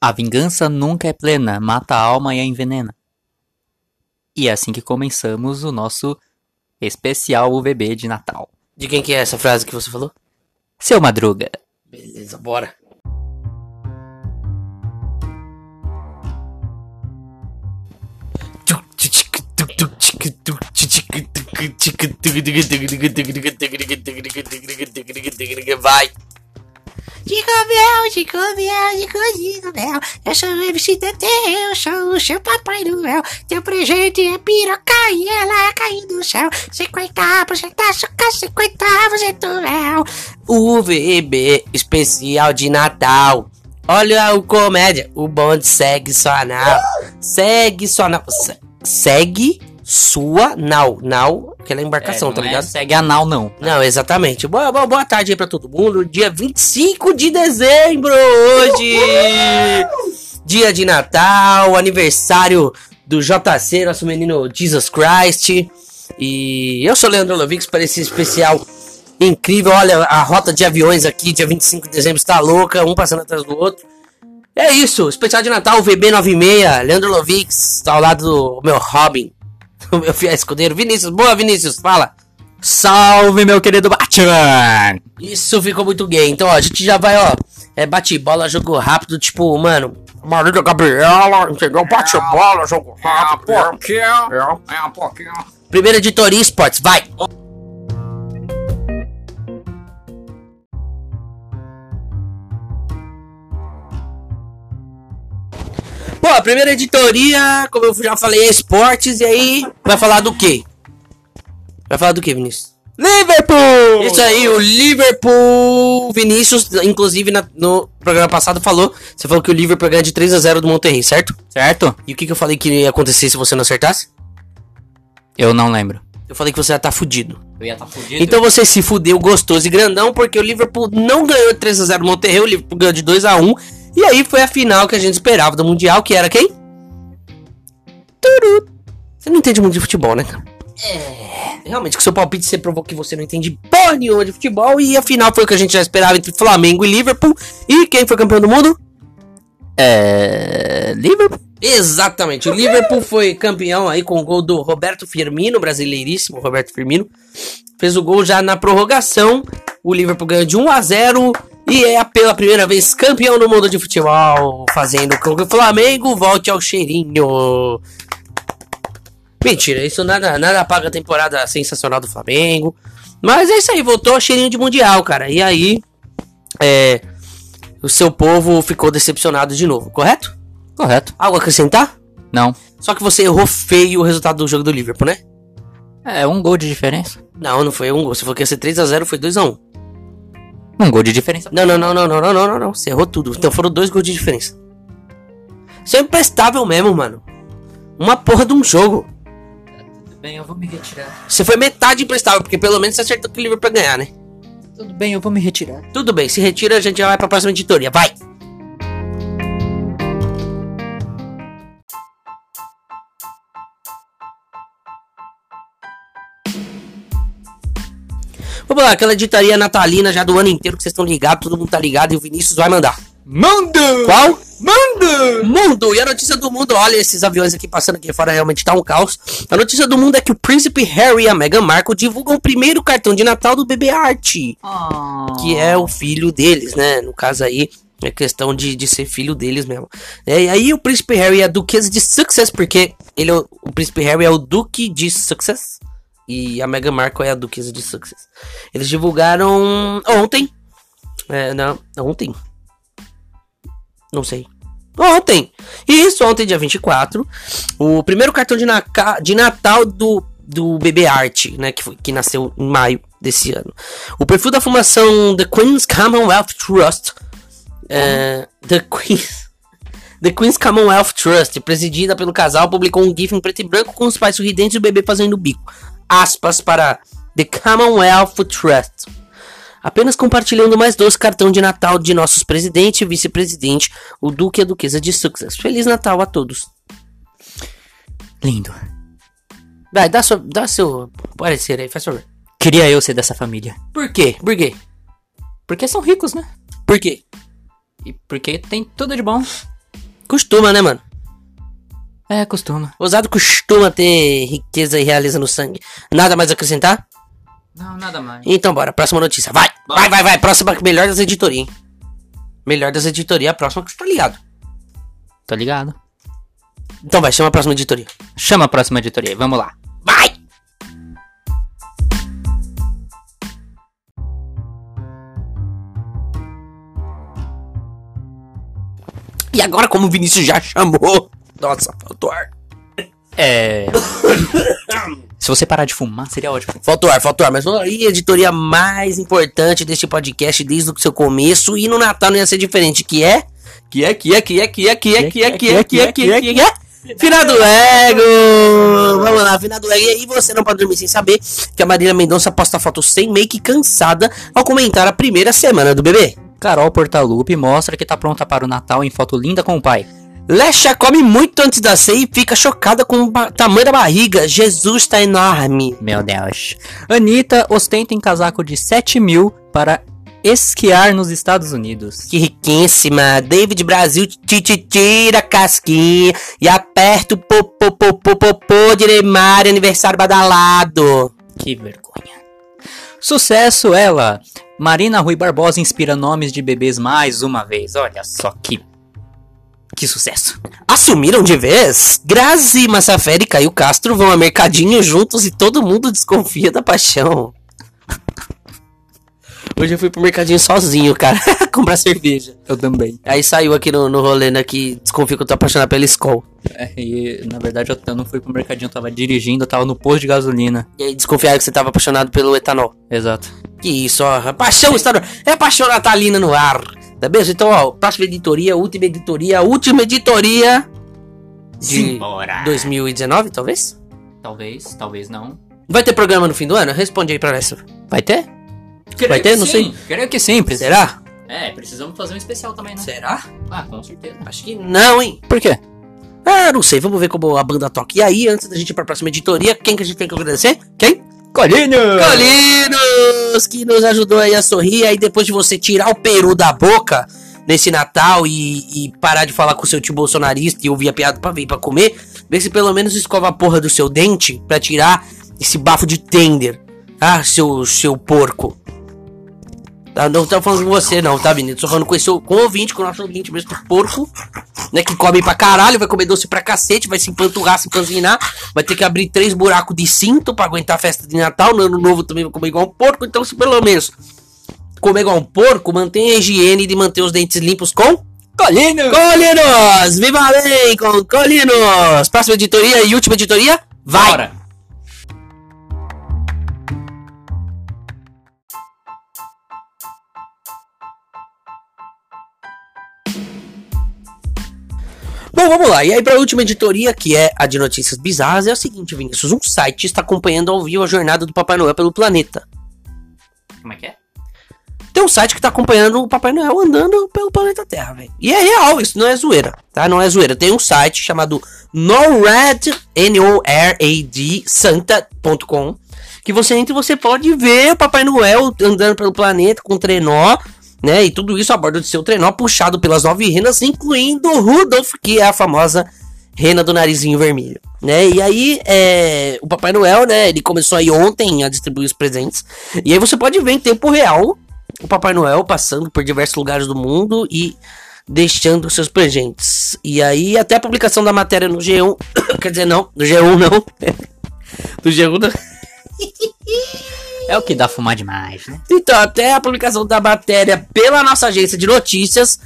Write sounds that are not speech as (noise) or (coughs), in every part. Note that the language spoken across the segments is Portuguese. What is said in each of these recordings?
A vingança nunca é plena, mata a alma e a envenena. E é assim que começamos o nosso especial UVB de Natal. De quem que é essa frase que você falou? Seu Madruga. Beleza, bora. Vai. Jingle Bell, Jingle Bell, Jingle Jingle Bell. Eu sou o MC Tete, eu sou o seu Papai Noel. Teu presente é piroca e ela caiu do céu. 50% açúcar, 50% mel. UVB especial de Natal. Olha o comédia, o bonde segue sua nau. Segue sua. Se- Segue sua nau. Nau, aquela embarcação, É, tá é ligado? segue anal, não. Não, exatamente. Boa, boa, boa tarde aí pra todo mundo. Dia 25 de dezembro hoje. Dia de Natal, aniversário do JC, nosso menino Jesus Christ. E eu sou o Leandro Lovix para esse especial incrível. Olha, a rota de aviões aqui, dia 25 de dezembro, está louca, um passando atrás do outro. É isso, especial de Natal, VB96, Leandro Lovix, ao lado do meu Robin, (laughs) o meu fiel escudeiro. Vinícius, boa Vinícius, fala. Salve, meu querido Batman! Isso ficou muito gay. Então, ó, a gente já vai, ó. É bate-bola, jogo rápido, tipo, mano. Marília Gabriela, entendeu? Bate-bola, jogo rápido. É. Primeira editoria esportes, vai. Pô, a primeira editoria, como eu já falei, é esportes. E aí, vai falar do quê? Vai falar do quê, Vinícius? Liverpool! Isso aí, o Liverpool, Vinícius, inclusive na- no programa passado falou, você falou que o Liverpool ganha de 3 a 0 do Monterrey, certo? Certo? E o que, que eu falei que ia acontecer se você não acertasse? Eu não lembro. Eu falei que você ia estar fudido. Eu ia estar fudido. Então você se fudeu gostoso e grandão, porque o Liverpool não ganhou de 3 a 0 do Monterrey, o Liverpool ganhou de 2 a 1 E aí foi a final que a gente esperava do Mundial, que era quem? Turu. Você não entende muito de futebol, né, cara? É. Realmente, com seu palpite você provou que você não entende porra nenhuma de futebol. E a final foi o que a gente já esperava entre Flamengo e Liverpool. E quem foi campeão do mundo? É. Liverpool? Exatamente, o Liverpool foi campeão aí com o gol do Roberto Firmino, brasileiríssimo Roberto Firmino. Fez o gol já na prorrogação. O Liverpool ganhou de 1 a 0 e é pela primeira vez campeão do mundo de futebol, fazendo com que o Flamengo volte ao cheirinho. Mentira, isso nada, nada apaga a temporada sensacional do Flamengo. Mas é isso aí, voltou ao cheirinho de mundial, cara. E aí, é, o seu povo ficou decepcionado de novo, correto? Correto. Algo a acrescentar? Não. Só que você errou feio o resultado do jogo do Liverpool, né? É um gol de diferença. Não, não foi um gol. Você falou que ia ser 3x0, foi 2x1. Um gol de diferença. Não, não, não, não, não, não, não, não, não. Você errou tudo. Então foram dois gols de diferença. Você é imprestável mesmo, mano. Uma porra de um jogo. Tudo bem, eu vou me retirar. Você foi metade imprestável, porque pelo menos você acertou que o Liverpool ia ganhar, né? Tudo bem, eu vou me retirar. Tudo bem, se retira, a gente já vai pra próxima editoria. Vai! Aquela editoria natalina já do ano inteiro que vocês estão ligados, todo mundo tá ligado e o Vinícius vai mandar. Mundo! Qual? Mundo! Mundo! E a notícia do mundo, olha esses aviões aqui passando aqui fora, realmente tá um caos. A notícia do mundo é que o príncipe Harry e a Meghan Markle divulgam o primeiro cartão de Natal do bebê Art, que é o filho deles, né? No caso aí, é questão de, de ser filho deles mesmo. É, e aí o príncipe Harry é a duquesa de Success, porque ele é o, o príncipe Harry é o duque de Success. E a Meghan Markle é a duquesa de Success. Eles divulgaram ontem. É, não, ontem. Não sei. Ontem! Isso, ontem, dia 24. O primeiro cartão de, naca- de Natal do, do bebê Art, né? Que, foi- que nasceu em maio desse ano. O perfil da fundação The Queen's Commonwealth Trust. é, The Queen's. The Queen's Commonwealth Trust, presidida pelo casal, publicou um GIF em preto e branco com os pais sorridentes e o bebê fazendo bico. Aspas para The Commonwealth Trust. Apenas compartilhando mais dois cartão de Natal de nossos presidente e vice-presidente, o Duque e a Duquesa de Success. Feliz Natal a todos. Lindo. Vai, dá, sua, dá seu parecer aí, faz favor. Queria eu ser dessa família. Por quê? Por quê? Porque são ricos, né? Por quê? E porque tem tudo de bom. Costuma, né, mano? É, costuma. Ousado costuma ter riqueza e realiza no sangue. Nada mais a acrescentar? Não, nada mais. Então bora, próxima notícia. Vai, vai, vai, vai. Próxima, melhor das editorias, hein? Melhor das editorias, a próxima que você tá ligado. Tá ligado? Então vai, chama a próxima editoria. Chama a próxima editoria, vamos lá. Vai! E agora, como o Vinícius já chamou. Nossa, faltou ar. É. Se você parar de fumar, seria ótimo. Faltou ar, faltou ar. Mas vamos aí, a editoria mais importante deste podcast desde o seu começo. E no Natal não ia ser diferente. Que é? Que é, que é, que é, que é, que é, que é, que é, que é, que é, que é. Finado Lego! Vamos lá, Finado Lego. E aí você não pode dormir sem saber que a Marília Mendonça posta foto sem make cansada ao comentar a primeira semana do bebê. Carol Portalupe mostra que tá pronta para o Natal em foto linda com o pai. Lesha come muito antes da ceia e fica chocada com o tamanho da barriga. Jesus tá enorme. Meu Deus. Anitta ostenta em casaco de 7 mil para esquiar nos Estados Unidos. Que riquíssima. David Brasil te, te tira a casquinha e aperta o popô, popô, popô de Neymar, aniversário badalado. Que vergonha. Sucesso ela. Marina Rui Barbosa inspira nomes de bebês mais uma vez. Olha só que. Que sucesso. Assumiram de vez? Grazi Massafera e Caio Castro vão a mercadinho juntos e todo mundo desconfia da paixão. Hoje eu fui pro mercadinho sozinho, cara, (laughs) comprar cerveja. Eu também. Aí saiu aqui no, no rolê, né, que desconfia que eu tô apaixonado pela Skol. É, e na verdade eu, eu não fui pro mercadinho, eu tava dirigindo, eu tava no posto de gasolina. E aí desconfiaram que você tava apaixonado pelo etanol. Exato. Que isso, ó. Paixão estadual. É paixão natalina no ar. Tá bem? Então, ó, próxima editoria, última editoria, última editoria de Simbora. 2019, talvez? Talvez, talvez não. Vai ter programa no fim do ano? Responde aí pra essa. Vai ter? Vai ter? Não sim. sei. Creio que sim. Precisa... Será? É, precisamos fazer um especial também, né? Será? Ah, com certeza. Acho que não, hein? Por quê? Ah, não sei. Vamos ver como a banda toca. E aí, antes da gente ir pra próxima editoria, quem que a gente tem que agradecer? Quem? Colinho! Colinos, que nos ajudou aí a sorrir. Aí depois de você tirar o peru da boca nesse Natal e, e parar de falar com seu tio bolsonarista e ouvir a piada pra vir pra comer, vê se pelo menos escova a porra do seu dente pra tirar esse bafo de tender. Ah, seu, seu porco. Tá, não tô falando com você não, tá, menino? Tô falando com, esse, com o ouvinte, com o nosso ouvinte mesmo, o porco, né? Que come pra caralho, vai comer doce pra cacete, vai se empanturrar, se empanzinar, vai ter que abrir três buracos de cinto pra aguentar a festa de Natal. No ano novo também vai comer igual um porco, então se pelo menos comer igual um porco, mantenha a higiene de manter os dentes limpos com Colino! Colinos! Viva lei com Colinos! Próxima editoria e última editoria, vai! Bora! Bom, vamos lá. E aí, para a última editoria, que é a de notícias bizarras, é o seguinte, Vinícius: um site está acompanhando ao vivo a jornada do Papai Noel pelo planeta. Como é que é? Tem um site que tá acompanhando o Papai Noel andando pelo planeta Terra, velho. E é real, isso não é zoeira, tá? Não é zoeira. Tem um site chamado NORAD, N-O-R-A-D, Santa.com, que você entra e você pode ver o Papai Noel andando pelo planeta com trenó, né? E tudo isso a bordo do seu trenó, puxado pelas nove renas, incluindo o Rudolph, que é a famosa rena do narizinho vermelho, né? E aí, é, o Papai Noel, né? Ele começou aí ontem a distribuir os presentes. E aí você pode ver em tempo real o Papai Noel passando por diversos lugares do mundo e deixando seus presentes. E aí, até a publicação da matéria no G1, (coughs) quer dizer, não, no G1 não. (laughs) do G1 não. É o que dá fumar demais, né? Então, até a publicação da matéria pela nossa agência de notícias,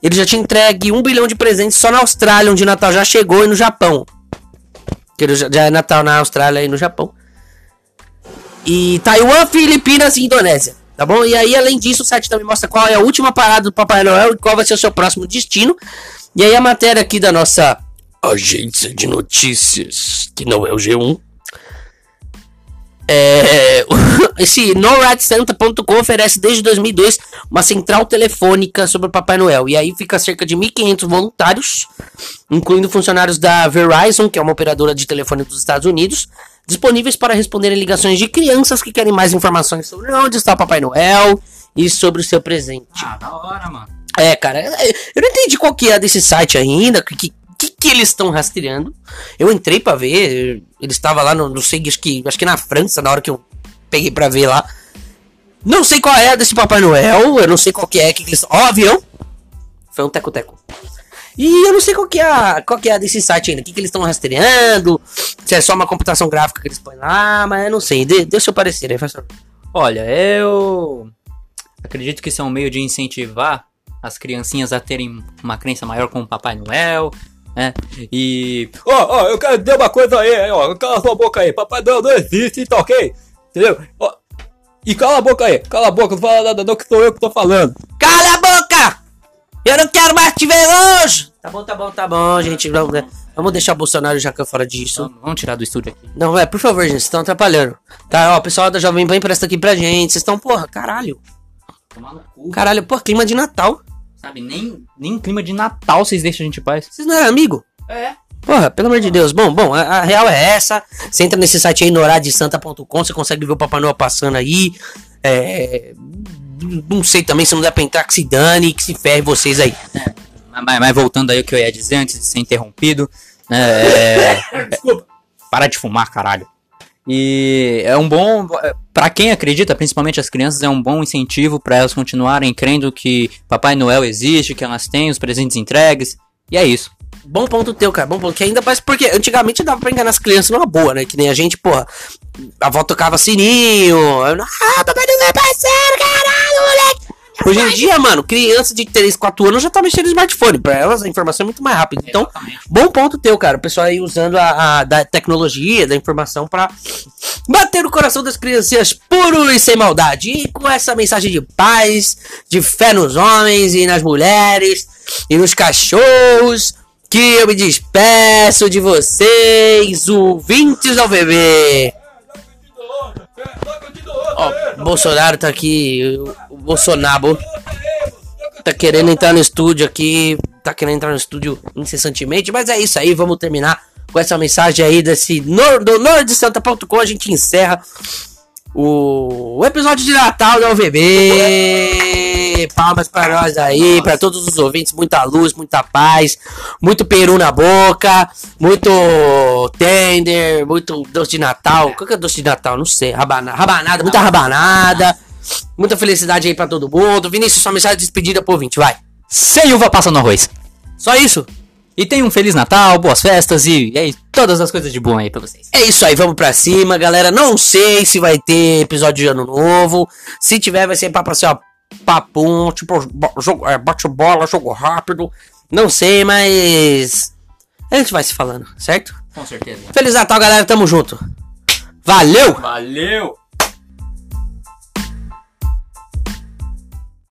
ele já tinha entregue um bilhão de presentes só na Austrália, onde Natal já chegou, e no Japão. Que já já é Natal na Austrália e no Japão. E Taiwan, Filipinas e Indonésia. Tá bom? E aí, além disso, o site também mostra qual é a última parada do Papai Noel e qual vai ser o seu próximo destino. E aí, a matéria aqui da nossa agência de notícias, que não é o G1, é, (laughs) esse NORADSanta.com oferece desde 2002 uma central telefônica sobre o Papai Noel. E aí fica cerca de 1.500 voluntários, incluindo funcionários da Verizon, que é uma operadora de telefone dos Estados Unidos, disponíveis para responderem ligações de crianças que querem mais informações sobre onde está o Papai Noel e sobre o seu presente. Ah, da hora, mano. É, cara, é, eu não entendi qual que é desse site ainda, que, que, eles estão rastreando. Eu entrei pra ver, ele estava lá no, não sei, acho que, acho que na França, na hora que eu peguei pra ver lá. Não sei qual é desse Papai Noel, eu não sei qual que é, que eles... Ó, avião! Foi um teco-teco. E eu não sei qual que é, a- qual que é desse site ainda, o que, que eles estão rastreando, se é só uma computação gráfica que eles põem lá, mas eu não sei, dê, dê o seu parecer aí, favor. Olha, eu acredito que isso é um meio de incentivar as criancinhas a terem uma crença maior com o Papai Noel, né? E. Ó, ó, eu quero dizer uma coisa aí, ó. Cala sua boca aí. Papai Noel não existe, tá ok? Entendeu? Ó, e cala a boca aí, cala a boca, não fala nada não, que sou eu que tô falando. Cala a boca! Eu não quero mais te ver hoje! Tá bom, tá bom, tá bom, gente. Vamos, vamos deixar o Bolsonaro já que fora disso. Vamos, vamos tirar do estúdio aqui. Não, é, por favor, gente, vocês estão atrapalhando. Tá, ó, o pessoal da Jovem Pan empresta aqui pra gente. Vocês estão, porra, caralho. Tomar no cu. Caralho, porra, clima de Natal. Sabe, nem, nem clima de Natal vocês deixam a gente em paz. Vocês não eram amigo? É. Porra, pelo amor de Deus. Bom, bom, a, a real é essa. Você entra nesse site aí, noradesanta.com, você consegue ver o Papai Noel passando aí. É. Não sei também se não der pra entrar, que se dane, que se ferre vocês aí. Mas, mas voltando aí o que eu ia dizer antes de ser interrompido, né? É, (laughs) Desculpa. para de fumar, caralho. E é um bom, Pra quem acredita, principalmente as crianças, é um bom incentivo pra elas continuarem crendo que Papai Noel existe, que elas têm os presentes entregues. E é isso. Bom ponto teu, cara. Bom ponto. Que ainda faz. Porque antigamente dava pra enganar as crianças numa boa, né? Que nem a gente, porra. A avó tocava sininho. Ah, papai não é parceiro, caralho, moleque. Hoje em dia, mano, criança de 3, 4 anos já tá mexendo no smartphone. Pra elas a informação é muito mais rápida. Então, bom ponto teu, cara. O pessoal aí usando a, a- da tecnologia, da informação pra bater no coração das criancinhas puro e sem maldade. E com essa mensagem de paz, de fé nos homens e nas mulheres e nos cachorros, que eu me despeço de vocês, ouvintes do bebê. Ó, Bolsonaro tá aqui, o- o Bolsonaro tá querendo entrar no estúdio aqui, tá querendo entrar no estúdio incessantemente, mas é isso aí, vamos terminar com essa mensagem aí desse nor, do a gente encerra o, o episódio de Natal da UVB. Palmas para nós aí, para todos os ouvintes, muita luz, muita paz, muito peru na boca, muito tender, muito doce de Natal. Qual que é doce de Natal? Não sei, rabana, rabanada, muita rabanada. Muita felicidade aí pra todo mundo. Vinícius, sua mensagem de despedida pro ouvinte, vai. Sem uva passa no arroz. Só isso? E tenha um Feliz Natal, boas festas e, e aí, todas as coisas de bom aí pra vocês. É isso aí, vamos pra cima, galera. Não sei se vai ter episódio de ano novo. Se tiver, vai ser papo assim, ó. Papum, tipo, jogo, é, bate bola, jogo rápido. Não sei, mas. A gente vai se falando, certo? Com certeza. Feliz Natal, galera. Tamo junto. Valeu! Valeu!